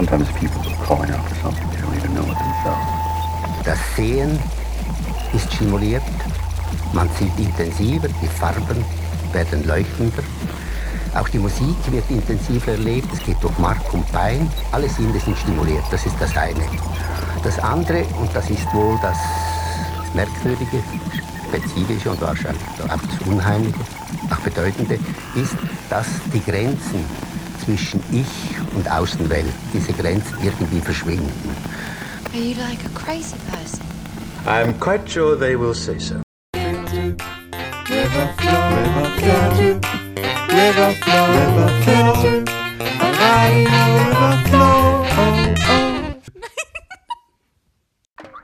Sometimes people are calling out for something they don't even know it themselves. Das Sehen ist stimuliert, man sieht intensiver, die Farben werden leuchtender. Auch die Musik wird intensiver erlebt, es geht durch Mark und Bein, alle Sinne sind stimuliert, das ist das eine. Das andere, und das ist wohl das Merkwürdige, Spezifische und wahrscheinlich auch das Unheimliche, auch Bedeutende, ist, dass die Grenzen zwischen Ich und Außenwelt, diese Grenzen irgendwie verschwinden. Are you like a crazy person? I'm quite sure they will say so.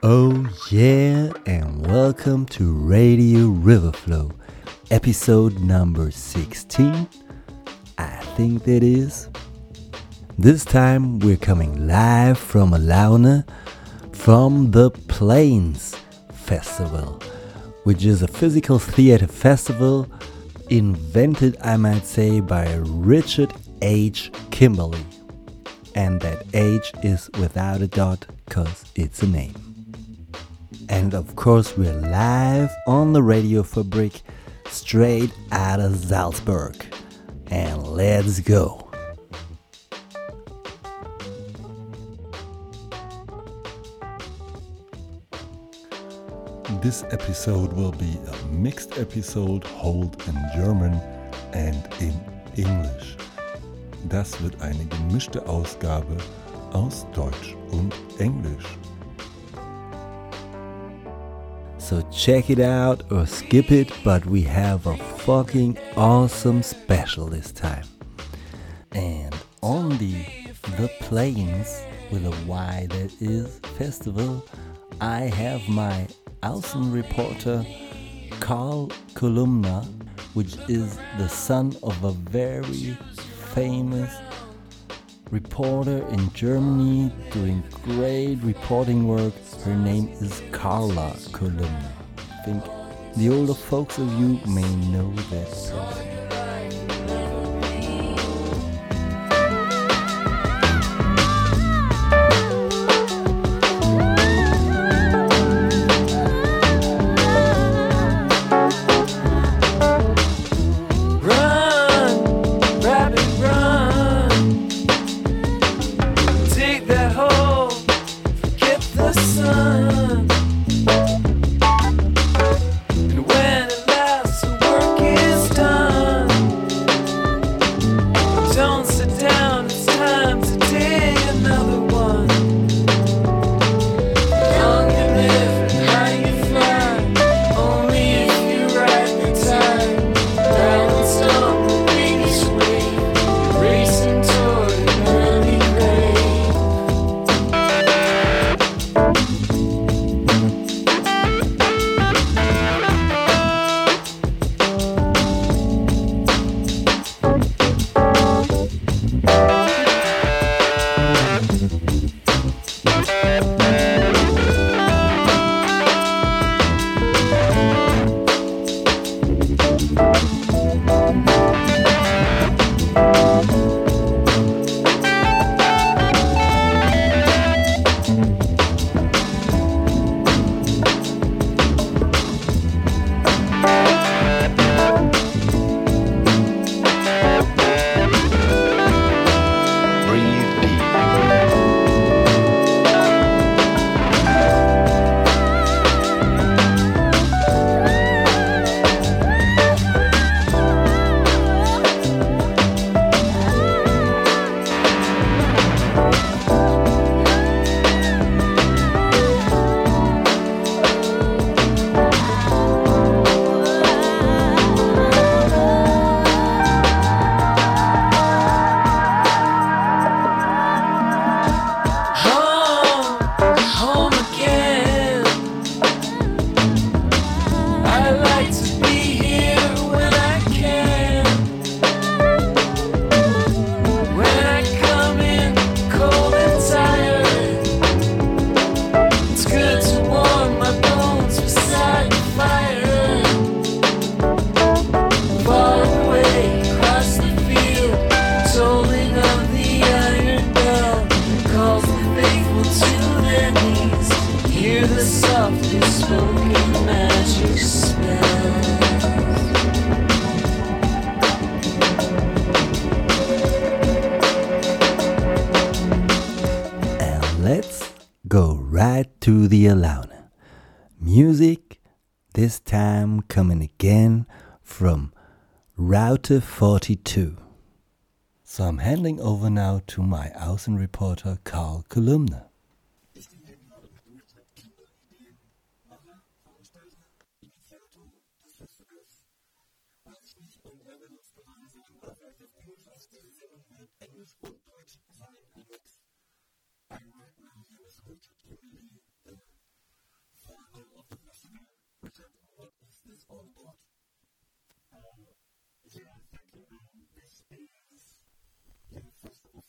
Oh yeah, and welcome to Radio Riverflow, episode number 16. I think that is. This time we're coming live from Alaune from the Playns Festival, which is a physical theater festival invented, I might say, by Richard H. Kimberly. And that H is without a dot because it's a name. And of course, we're live on the Radiofabrik straight out of Salzburg. And let's go. This episode will be a mixed episode, hold in German and in English. Das wird eine gemischte Ausgabe aus Deutsch und Englisch. So check it out or skip it, but we have a fucking awesome special this time. And on the The Playns with a Y that is festival, I have my Außen reporter Karl Kolumna, which is the son of a very famous reporter in Germany doing great reporting work. Her name is Karla Kolumna. I think the older folks of you may know that person. Chapter 42 So I'm handing over now to my Außenreporter Karl Kolumna.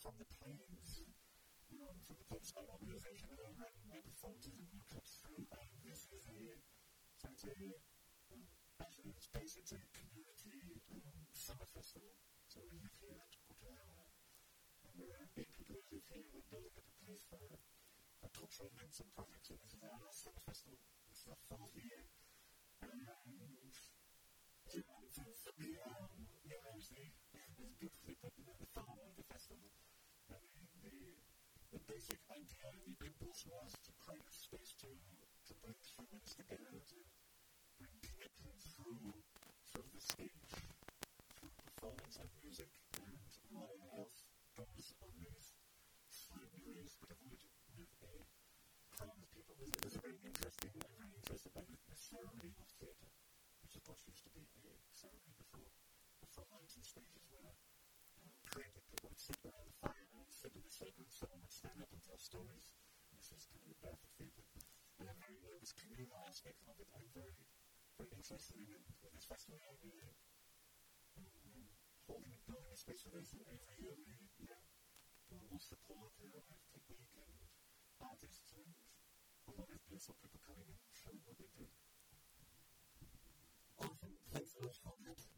from the Playns um, to the topside mobilization and then maybe folded and you cut through. Um, this is a, it's a, um, actually it's basically a community um, summer festival. So we live here at Kutayama. And there are eight people who live here. We're building up a place for a cultural events and projects. So this is our summer festival. It's not full year. And, yeah, so for me, um, yeah, it's beautifully put in the farm of the festival the, the basic mentality people's was to create a space to, to bring humans together, to bring connection through sort of the stage, through performance and music and live health goes on these slaveries, but avoid with a crowd of people. This is a very interesting, a very interesting benefit, a ceremony of theatre, which of course used to be a ceremony before, The front lines 19 stages where created people would sit around the fire could be the sacred ceremonies stand up and tell stories. This is kind of a perfect example. And I'm very, there was communal aspects of it. I'm very, very interested in it festival, it's fascinating idea. Um, holding it down, especially as every year we, you know, will support the uh, technique and artists and a lot of beautiful people coming in and showing what they do. Awesome. Thanks a lot for that.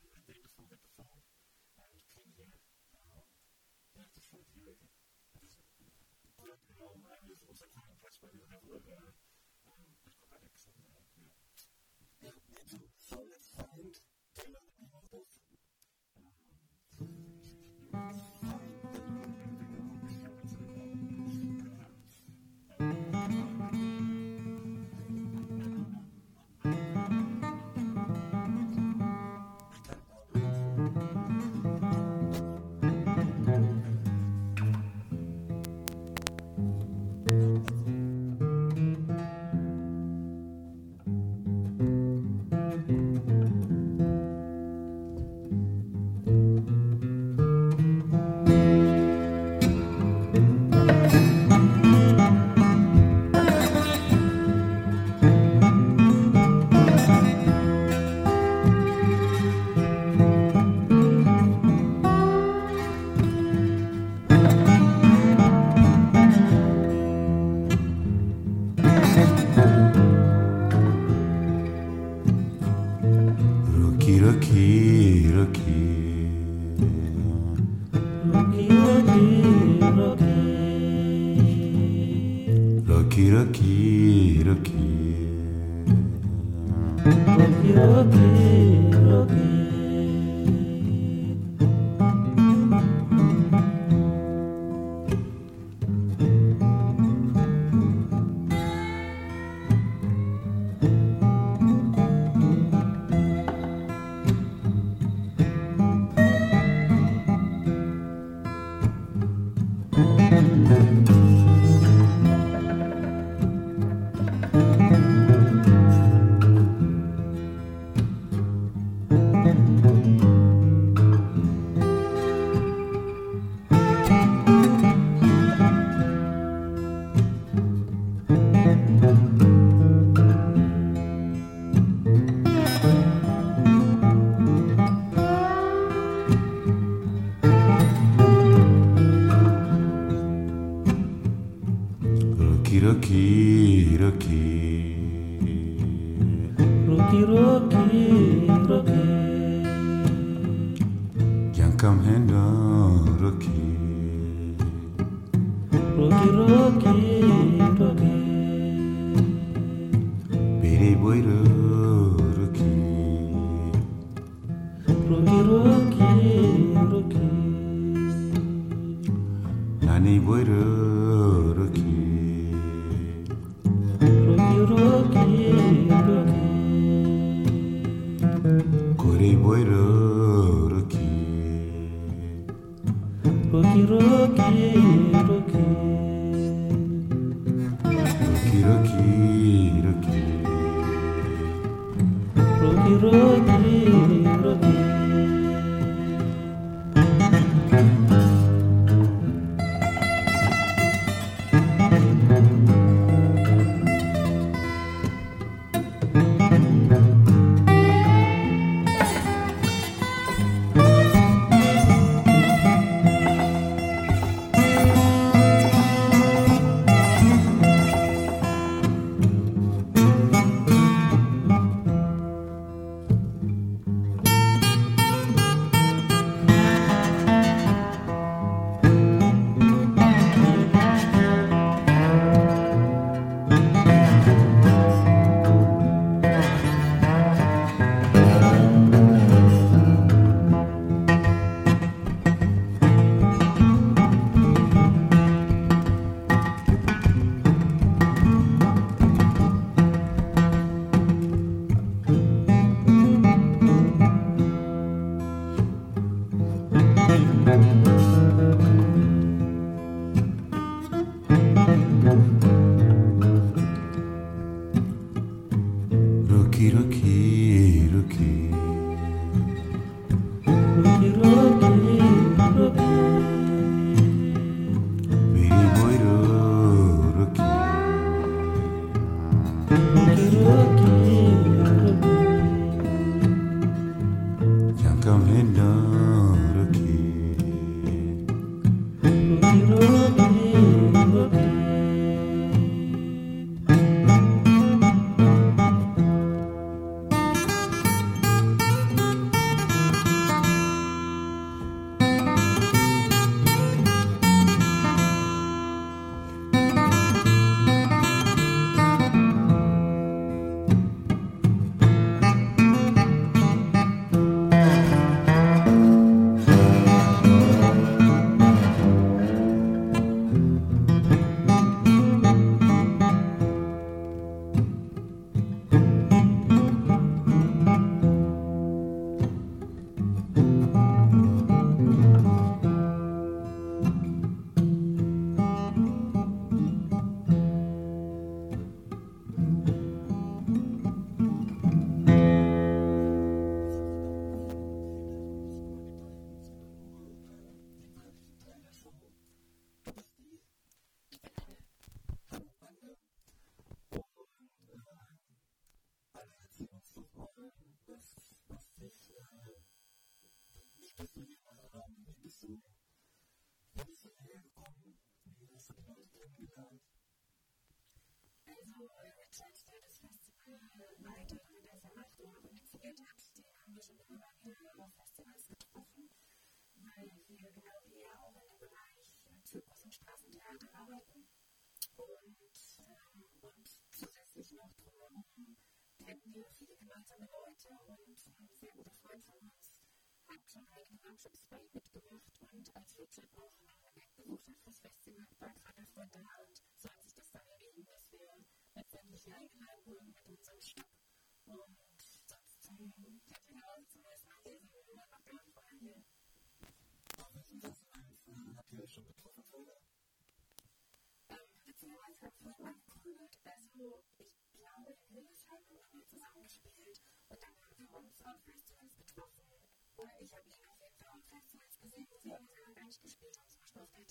actually do it. Just, you know, I also impressed by level of uh, um, acrobatics and, uh, yeah. Yeah, find. The key. Rocky, Rocky, Rocky. Rocky, Rocky, Rocky. Rocky, bekommt. Also Richard, der das Festival weiter, das er macht und organisiert hat. Den haben wir schon immer wieder auf Festivals getroffen, weil wir genau wie er auch in dem Bereich Zirkus und Straßentheater arbeiten. Und, ähm, und zusätzlich noch drumherum kennen wir viele gemeinsame Leute und ein sehr guter Freund von uns hat schon einige Workshops bei mitgemacht und als Richard noch Botschaft des Festivalparks alles war gerade vor da und so hat sich das dann ergeben, dass wir letztendlich hier eingeladen wurden mit unserem Stück. Und sonst zum Kettenhaus zum ersten Mal lesen wir immer noch gar nicht vorher hier. Warum ist denn Auf welchen Satz habt ihr euch schon getroffen vorher? Ähm, Beziehungsweise habe ich vorher angekündigt, also ich glaube, in Hildesheim haben wir zusammen gespielt und dann haben wir uns auf Festivals getroffen. Oder ich habe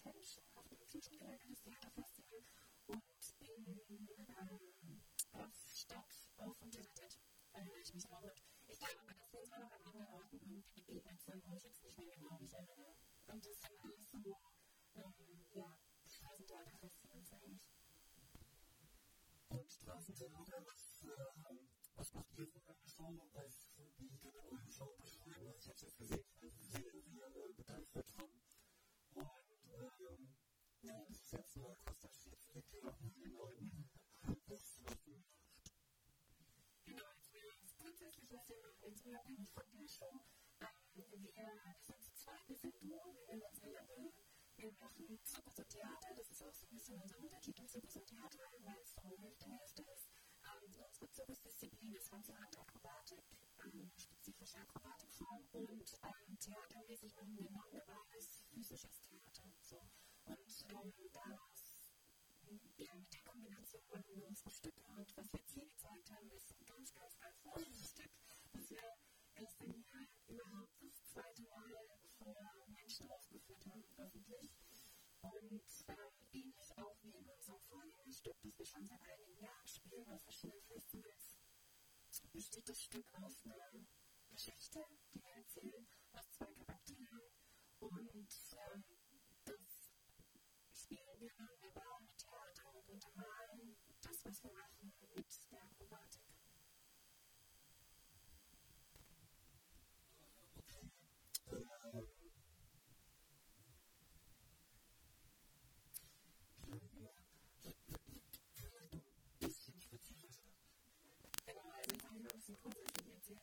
Hotelsch auf dem Küchenkel eines Theaterfestival und in ähm, Stadt auf dem Internet erinnere ich mich auch mit. Ich glaube, bei der Szene war noch an anderen Orten irgendwie begegnet sind, wo ich jetzt nicht mehr genau mich erinnere. Und das sind alles so, ähm, ja, kreisen Theaterfestivals eigentlich. Und draußen sind auch was, was macht ihr so eine Show? Was, wie kann man eure Show beschreiben? was ich habe jetzt gesehen, setzen wir fest, dass jetzt die Kinder den neuen Handbuchswissen. Genau, jetzt wäre das grundsätzlich aus dem, jetzt unabhängig von der Show, wir, das sind so zwei bisschen Duo, wir nennen uns Level. Wir machen Zirkus und Theater, das ist auch so ein bisschen unser Untertitel, Zirkus und Theater, weil es so nicht der ist. Ähm, unsere Zirkusdisziplin ist ganze Handakrobatik, ähm, spezifische Akrobatikform und ähm, theatermäßig machen wir non-verbales physisches Theater. So. Und ähm, daraus, ja, mit der Kombination unserer Stücke und was wir hier gezeigt haben, ist ein ganz, ganz, ganz großes Stück, das wir erst im Jahr überhaupt das zweite Mal vor Menschen aufgeführt haben, öffentlich. Und ähm, ähnlich auch wie in unserem Vorgängerstück, das wir schon seit einigen Jahren spielen auf verschiedenen Festivals, besteht das Stück aus einer Geschichte, die wir erzählen, aus zwei Charakteren und ähm, wir, wir bauen mit Herz, und Malen das, was wir machen, mit der Akrobatik.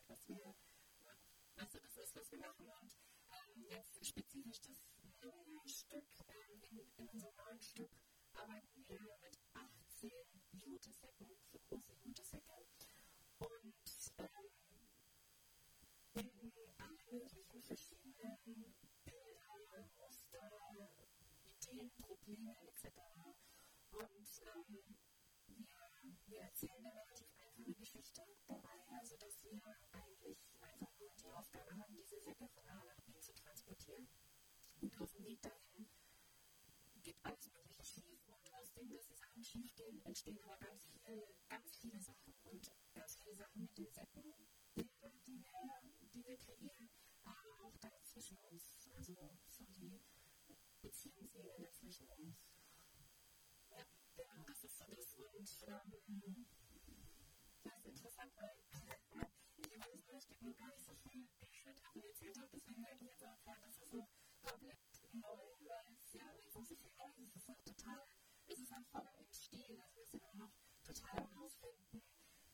was wir, was, was ist, was wir machen. Und ähm, jetzt spezifisch das Stück ähm, in, in unserem Hygiene etc. Und ähm, wir, wir erzählen eine relativ einfache Geschichte dabei, also dass wir eigentlich einfach nur die Aufgabe haben, diese Säcke von A nach B zu transportieren. Und auf dem Weg dahin geht alles Mögliche schief und aus dem, dass die Sachen schief gehen, entstehen aber ganz viele, ganz viele Sachen und ganz viele Sachen mit den Säcken, die wir, die wir kreieren, aber auch dann zwischen uns, also so die Beziehungsebene zwischen uns. Ja, genau, das ist so das und ähm, das ist interessant, weil ich weiß nur, ich gebe noch gar nicht so viel Bullshit davon erzählt habe, deswegen merke ich jetzt auch gerade, das ist so komplett neu, weil es ja so viel neu ist, es ist noch total, es ist einfach voll im Stil, also wir sind auch noch total herausfinden,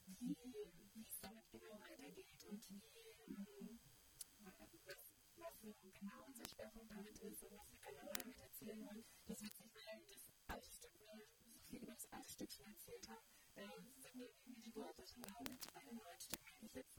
Ausfinden, wie es damit genau weitergeht und wie Verfügung, genau unser Schwerpunkt damit ist, und was wir genau damit halt erzählen wollen, das hat sich mal das Altstück, so viel über das Altstück schon erzählt haben, äh, sind irgendwie die Worte schon damit, bei dem Neustück meine ich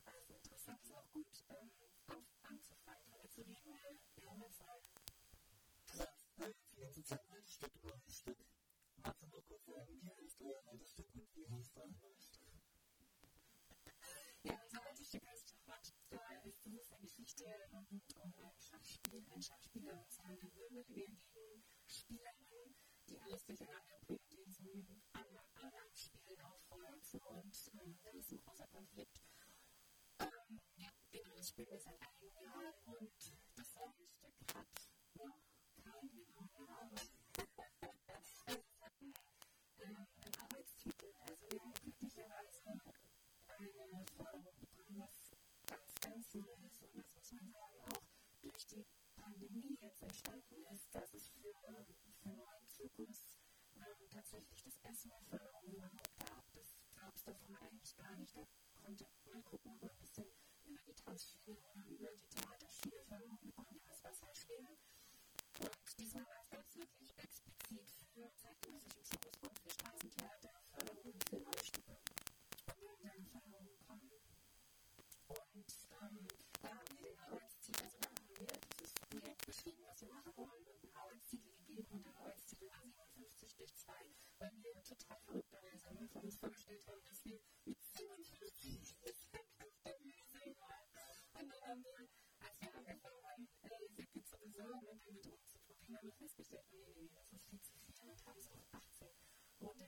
ein Schauspieler, sondern mit Gegenspielern, die alles durcheinander bringen, die so anderen, anderen Spielen auffolgt. Und ähm, das ist ein großer Konflikt. Ähm, ja, genau, das Spiel ist halt Thanks.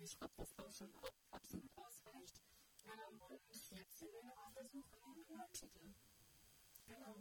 Schritt, dass das auch schon absolut ausreicht. Ähm, und jetzt sind wir noch auf der Suche nach einem neuen Titel. Genau.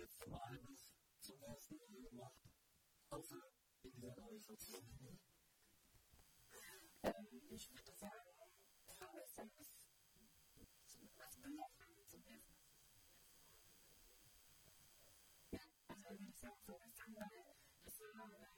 letzten Mal bis zum ersten Mal gemacht, außer in dieser Organisation. ähm, ich würde sagen, Verbessern ist was belaufen zum ersten Mal. Ja, also würde ich sagen, dann, weil das war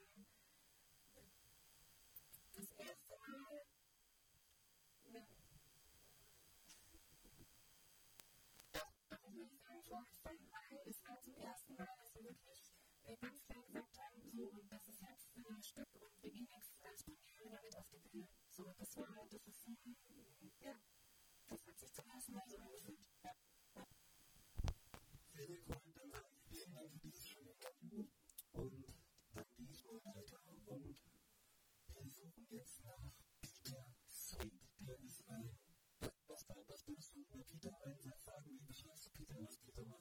Schlagzeilen, weil es war zum ersten Mal, dass wir wirklich äh, ganz klar gesagt haben, so, und das ist jetzt ein Stück und wir gehen jetzt als Premiere damit auf die Bühne. So, das war, das ist, ja, das hat sich zum ersten Mal so angefühlt. Ja. Ja. Sehr cool, dann sagen wir vielen Dank für dieses schöne Interview und dann gehe ich mal weiter und wir suchen jetzt nach Peter Sweet, der ist ein Blockbuster, was würdest du über Peter einsetzen? 何?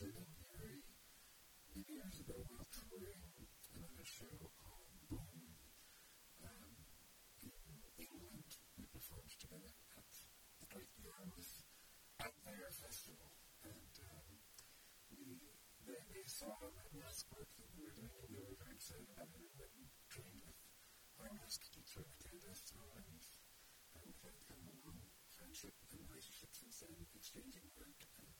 seminary years ago touring show called Boom um, in England. We performed together at the Great Yarmouth Out There Festival. And um, we, they, they saw my mask work that we were doing and we were very excited about it. And then trained with our mask teacher, Candace Owens, and we've had a long friendship and relationship since then, exchanging work and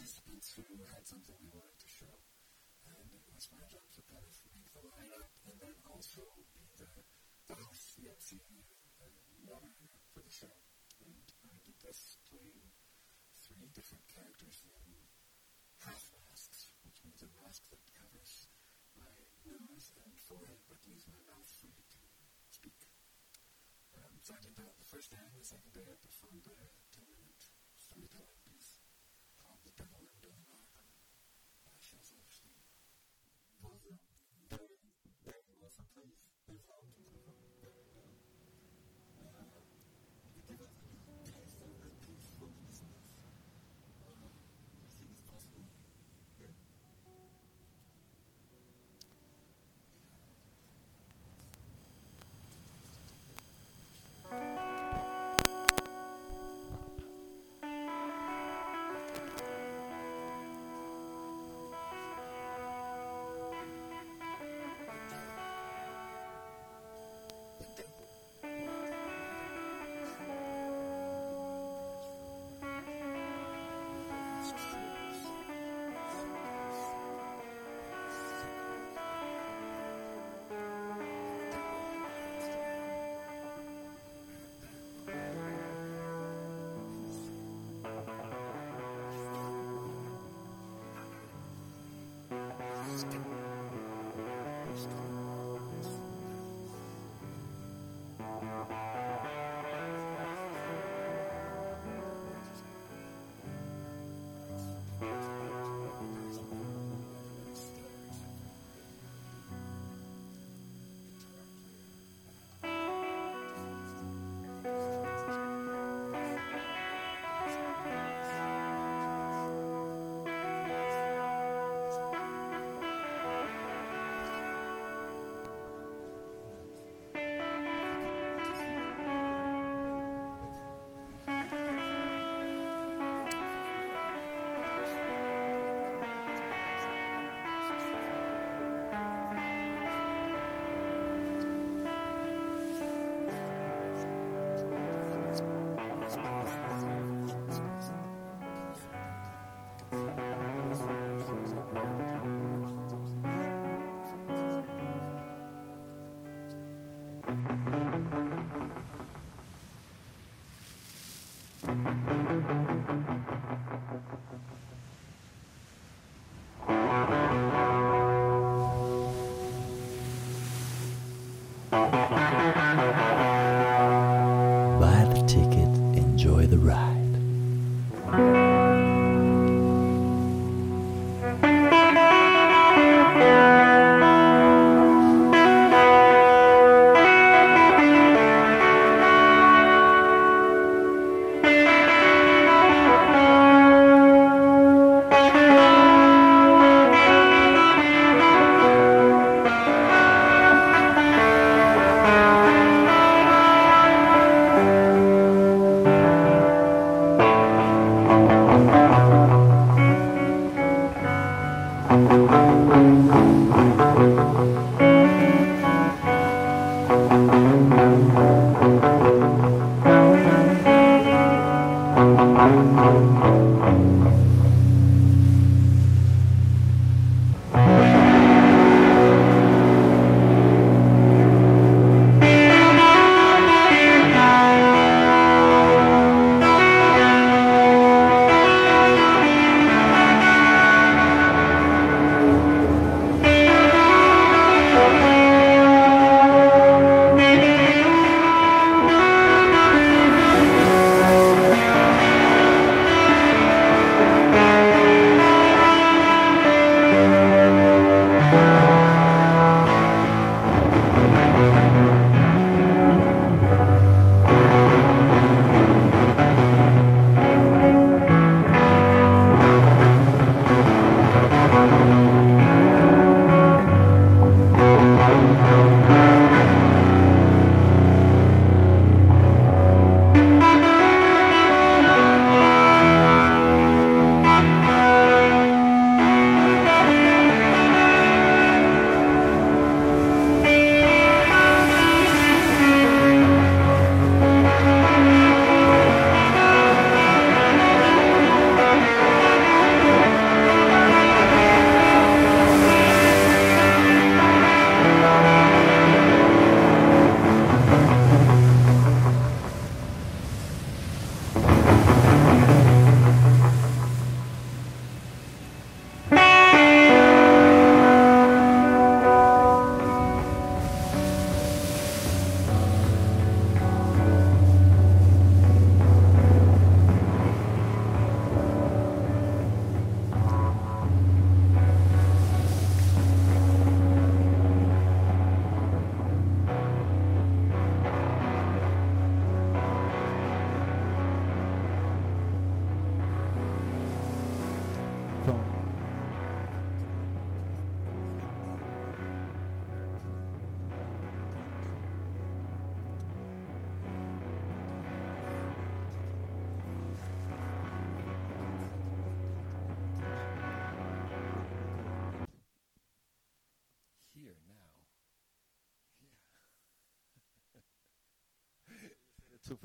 participants who had something they wanted to show. And it was my job to kind of make the lineup and then also be the, the host, the MC, moderator for the show. And I did this playing three different characters in half masks, which means a mask that covers my nose and forehead but leaves my mouth free to speak. Um, so I did that the first day, and the second day I performed a 10 minute storytelling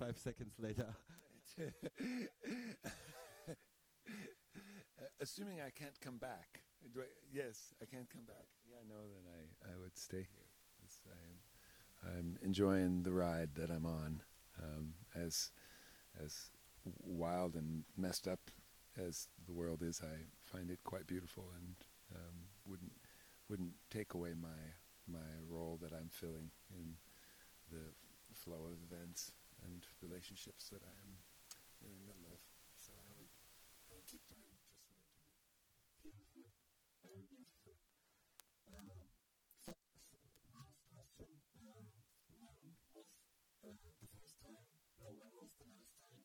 five seconds later. Assuming I can't come back. Do I, yes, I can't come back. Yeah, I know then I, I would stay here. Yes, I am, I'm enjoying the ride that I'm on. Um, as as wild and messed up as the world is, I find it quite beautiful and um, wouldn't wouldn't take away my my role that I'm filling in the flow of events and relationships that I am in the middle of. So I would, I would keep doing just what I do. Beautiful. Very beautiful. Um, so, so last question. Um, when was uh, the first time, no, when was the last time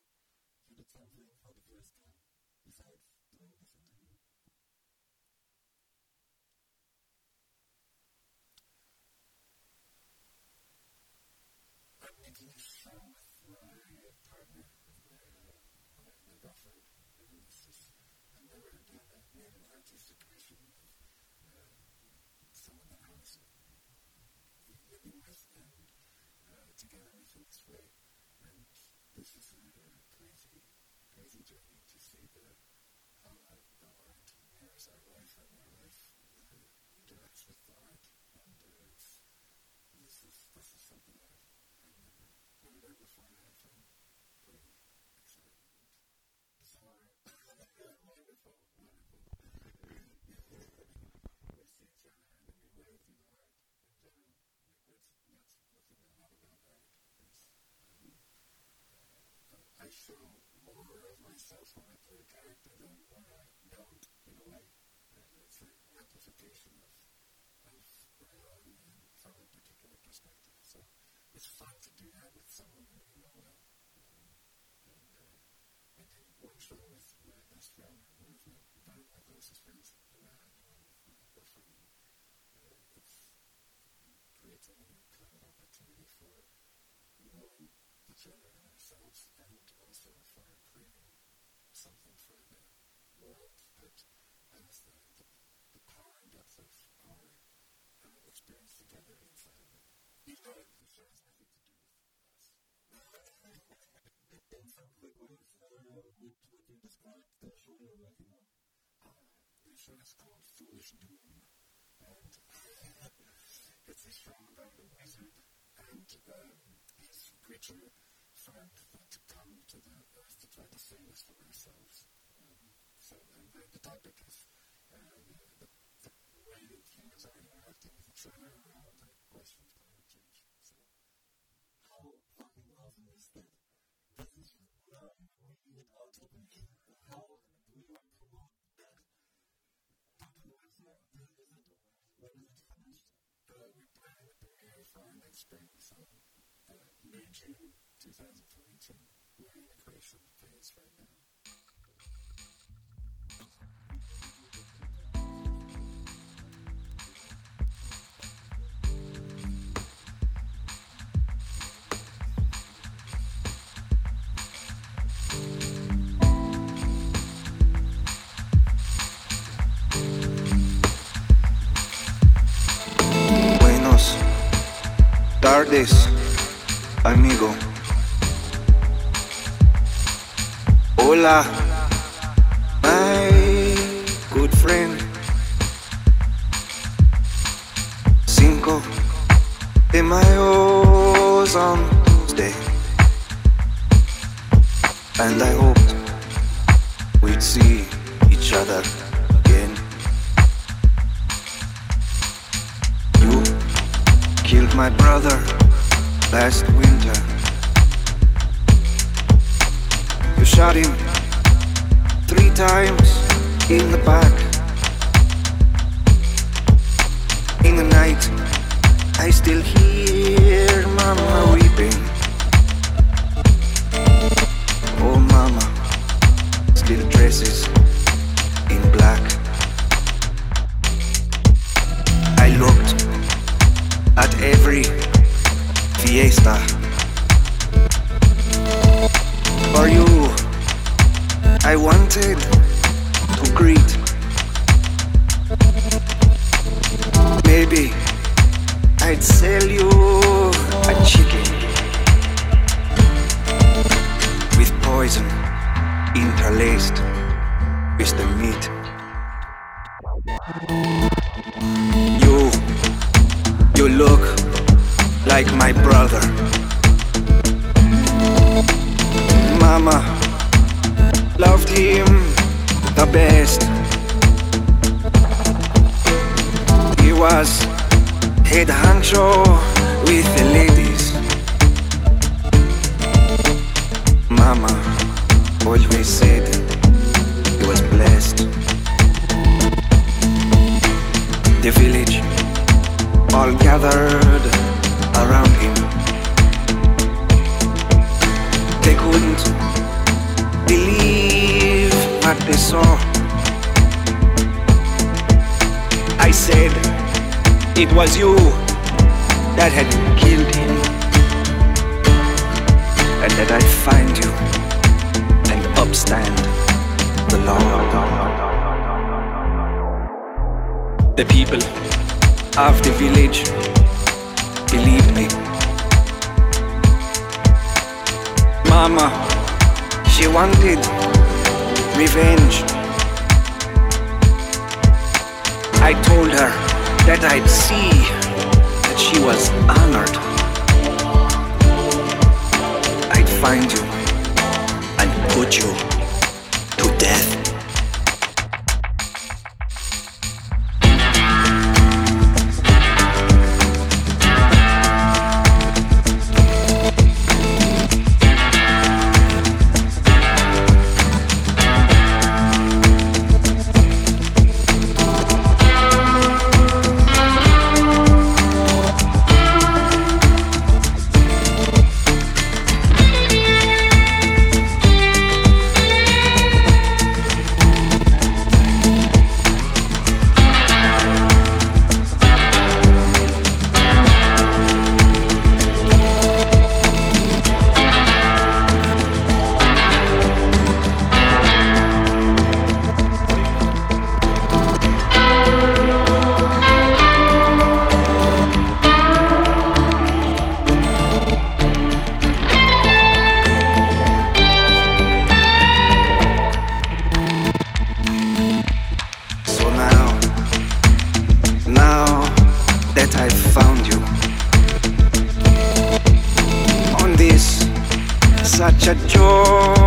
you did something for the first time besides doing this interview? I'm making a show with my partner, girlfriend, and this is, I've never done that in an artistic creation with uh, someone living with and together think this way. And this is crazy, crazy journey to see our life and our life interacts with. And it's, this is, this is something and I find pretty exciting and bizarre. wonderful, wonderful. we see each other and then we wave through the art in general. That's, that's the thing I love about art. Is, um, uh, I show more of myself when I play a character than when I don't, in a way. And it's an amplification of, of who I am from a particular perspective. So it's fun to do that with someone who you know well. Um, and uh, I did one show with my best friend, one of my, very my closest friends, and I had one with my girlfriend. Uh, it's creates a new kind of opportunity for knowing each other and ourselves and also for creating something for the world that has the, the, the power and depth of our uh, experience together inside of it. Even though show has nothing to do with us. In some quick words, uh, would, would you describe the show you're working on? The show is called Foolish Doom. And it's a show about a wizard and um, his creature that to come to the earth to try to save us from ourselves. The, topic is the, way that humans are interacting with each other around the question of climate change. So, how fucking awesome is that? This is what I'm reading out of me. How do you promote that? Dr. Wexner, when is it, when is it finished? Uh, we plan the premiere for next spring, so uh, May, June 2022. We're in the creation phase right now. Tardes, amigo. Hola, Mayo's on Tuesday, and I hoped we'd see each other again. You killed my brother last winter. You shot him three times in the back. In the night, I still hear Mama weeping. Oh, Mama still dresses in black. I looked at every fiesta. For you, I wanted sell you it was you that had killed him, and that I'd find you and upstand the law. The people of the village believed me. Mama, she wanted revenge. I told her that I'd see that she was honored. I'd find you and put you to death. Such a joyous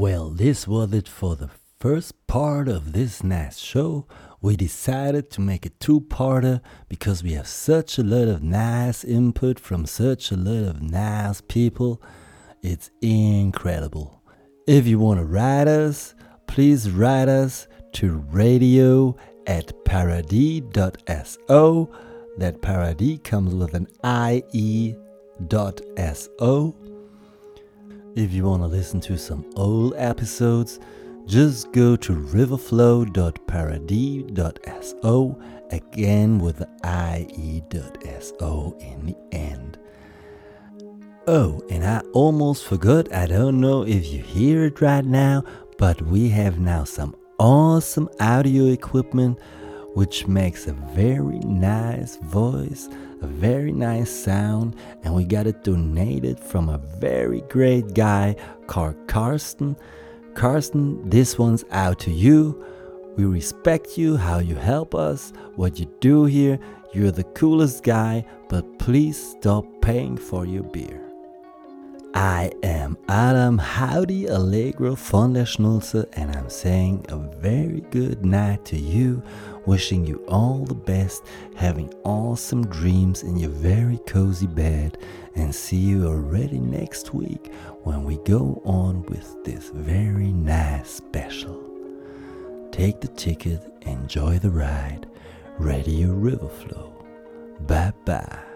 Well, this was it for the first part of this nice show. We decided to make a two parter because we have such a lot of nice input from such a lot of nice people. It's incredible. If you want to write us, please write us to radio at paradies.so. That paradis comes with an IE dot SO. If you want to listen to some old episodes, just go to riverflow.paradies.so again with the IE.so in the end. Oh, and I almost forgot, I don't know if you hear it right now, but we have now some awesome audio equipment which makes a very nice voice, a very nice sound, and we got it donated from a very great guy called Karsten. Karsten, this one's out to you. We respect you, how you help us, what you do here. You're the coolest guy, but please stop paying for your beer. I am Adam Howdy Allegro von der Schnulze, and I'm saying a very good night to you, wishing you all the best, having awesome dreams in your very cozy bed, and see you already next week when we go on with this very nice special. Take the ticket, enjoy the ride, Radio Riverflow. Bye bye.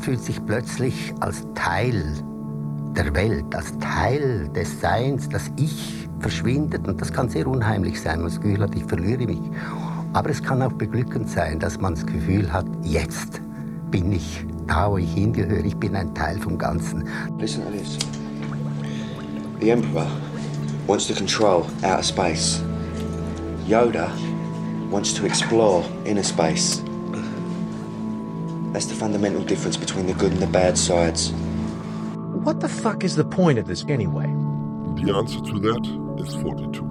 Man fühlt sich plötzlich als Teil der Welt, als Teil des Seins. Das Ich verschwindet und das kann sehr unheimlich sein. Man das Gefühl hat, ich verliere mich. Aber es kann auch beglückend sein, dass man das Gefühl hat, jetzt bin ich da, wo ich hingehöre. Ich bin ein Teil vom Ganzen. Listen to this. The Emperor wants to control outer space. Yoda wants to explore inner space. That's the fundamental difference between the good and the bad sides. What the fuck is the point of this anyway? The answer to that is 42.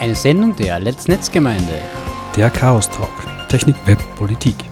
Eine Sendung der Let's Netzgemeinde. Der Chaos Talk. Technik, Web, Politik.